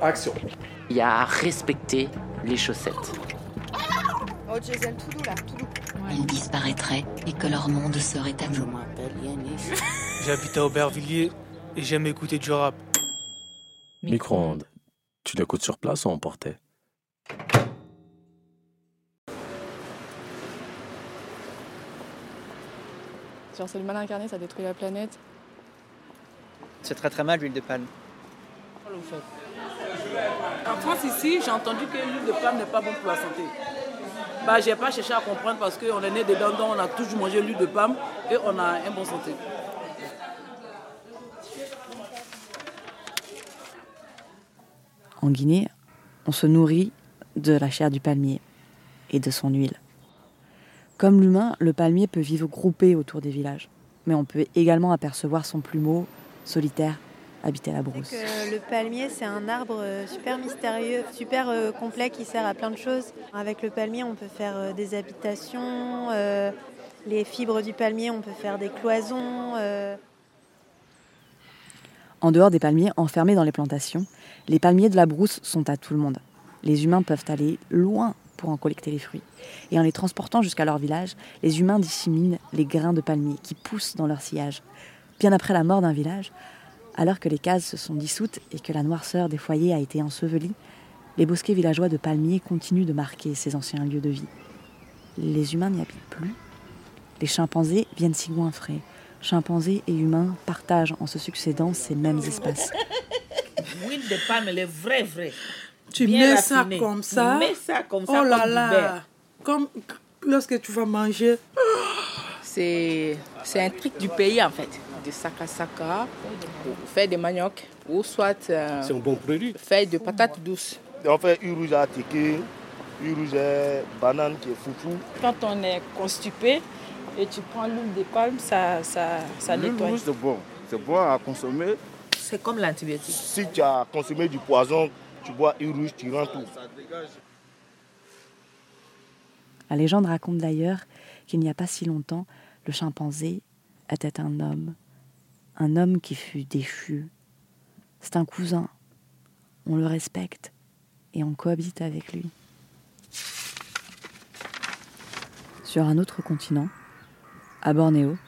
Action. Il y a à respecter les chaussettes. Oh, Jason, tout doux là, tout doux. Ils disparaîtraient et que leur monde serait à nous. J'habite à Aubervilliers et j'aime écouter du rap. Micro-ondes. Tu l'écoutes sur place ou emporté Genre c'est le mal incarné, ça détruit la planète. C'est très très mal l'huile de palme. En France ici, j'ai entendu que l'huile de palme n'est pas bonne pour la santé. Bah, j'ai pas cherché à comprendre parce qu'on est né dedans, donc on a toujours mangé l'huile de palme et on a un bon santé. En Guinée, on se nourrit de la chair du palmier et de son huile. Comme l'humain, le palmier peut vivre groupé autour des villages, mais on peut également apercevoir son plumeau solitaire habiter la brousse. le palmier, c'est un arbre euh, super mystérieux, super euh, complet qui sert à plein de choses. Avec le palmier, on peut faire euh, des habitations, les fibres du palmier, on peut faire des cloisons. En dehors des palmiers enfermés dans les plantations, les palmiers de la brousse sont à tout le monde. Les humains peuvent aller loin pour en collecter les fruits. Et en les transportant jusqu'à leur village, les humains disséminent les grains de palmier qui poussent dans leur sillage. Bien après la mort d'un village, alors que les cases se sont dissoutes et que la noirceur des foyers a été ensevelie, les bosquets villageois de palmiers continuent de marquer ces anciens lieux de vie. Les humains n'y habitent plus. Les chimpanzés viennent s'y goinfrer. Chimpanzés et humains partagent en se succédant ces mêmes espaces. L'huile de palme, elle est vraie, vraie. Tu Bien mets ça comme ça. Tu mets ça comme ça, Oh là comme là. Comme lorsque tu vas manger. C'est c'est un truc du pays en fait. De saka saka, pour faire des manioc ou soit euh, C'est un bon produit. faire de patates douces. On fait une rouge à ticket, une rouge à banane qui est foufou. Quand on est constipé et tu prends l'huile de palme, ça, ça, ça nettoie. c'est bon. C'est bon à consommer. C'est comme l'antibiotique. Si tu as consommé du poison, tu bois une rouge, tu rends tout. La légende raconte d'ailleurs qu'il n'y a pas si longtemps, le chimpanzé était un homme. Un homme qui fut déchu. C'est un cousin. On le respecte et on cohabite avec lui. Sur un autre continent, à Bornéo,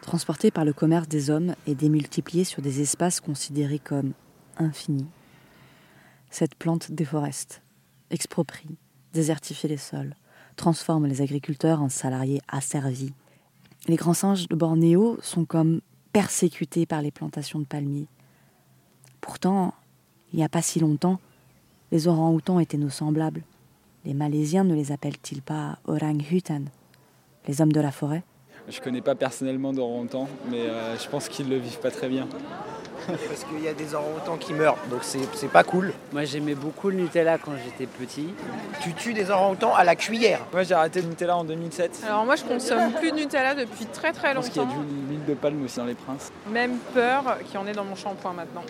transporté par le commerce des hommes et démultiplié sur des espaces considérés comme infinis, cette plante déforeste, exproprie, désertifie les sols, transforme les agriculteurs en salariés asservis. Les grands singes de Bornéo sont comme persécutés par les plantations de palmiers. Pourtant, il n'y a pas si longtemps, les orang-outans étaient nos semblables. Les Malaisiens ne les appellent-ils pas orang-hutan, les hommes de la forêt? Je connais pas personnellement d'orang-outan, mais euh, je pense qu'ils le vivent pas très bien. Parce qu'il y a des orang-outans qui meurent, donc c'est pas cool. Moi j'aimais beaucoup le Nutella quand j'étais petit. Tu tues des orang-outans à la cuillère. Moi j'ai arrêté le Nutella en 2007. Alors moi je consomme plus de Nutella depuis très très Je pense qu'il y a longtemps. de l'huile de palme aussi dans les princes. Même peur qu'il y en ait dans mon shampoing maintenant.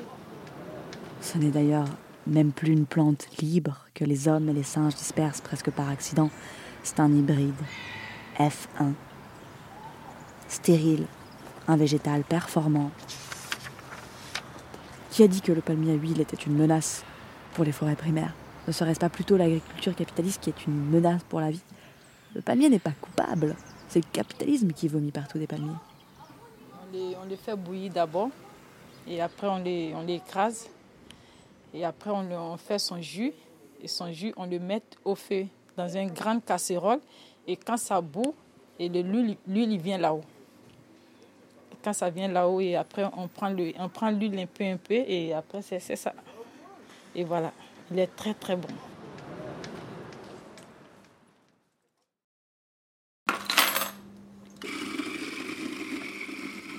Ce n'est d'ailleurs même plus une plante libre que les hommes et les singes dispersent presque par accident. C'est un hybride. F1. Stérile. Un végétal performant. Qui a dit que le palmier à huile était une menace pour les forêts primaires Ne serait-ce pas plutôt l'agriculture capitaliste qui est une menace pour la vie? Le palmier n'est pas coupable. C'est le capitalisme qui vomit partout des palmiers. On les, on les fait bouillir d'abord et après on les, on les écrase et après on, on fait son jus et son jus on le met au feu dans une grande casserole et quand ça bout et le- l'huile l'huile il vient là-haut. Quand ça vient là-haut et après on prend le on prend l'huile un peu un peu et après c'est c'est ça. Et voilà, il est très très bon.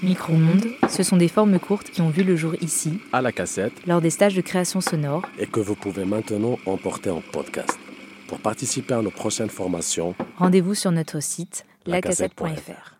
Micro-ondes, ce sont des formes courtes qui ont vu le jour ici, À la cassette lors des stages de création sonore. et que vous pouvez maintenant emporter en podcast. Pour participer à nos prochaines formations, Rendez-vous sur notre site lacassette.fr. lacassette.fr.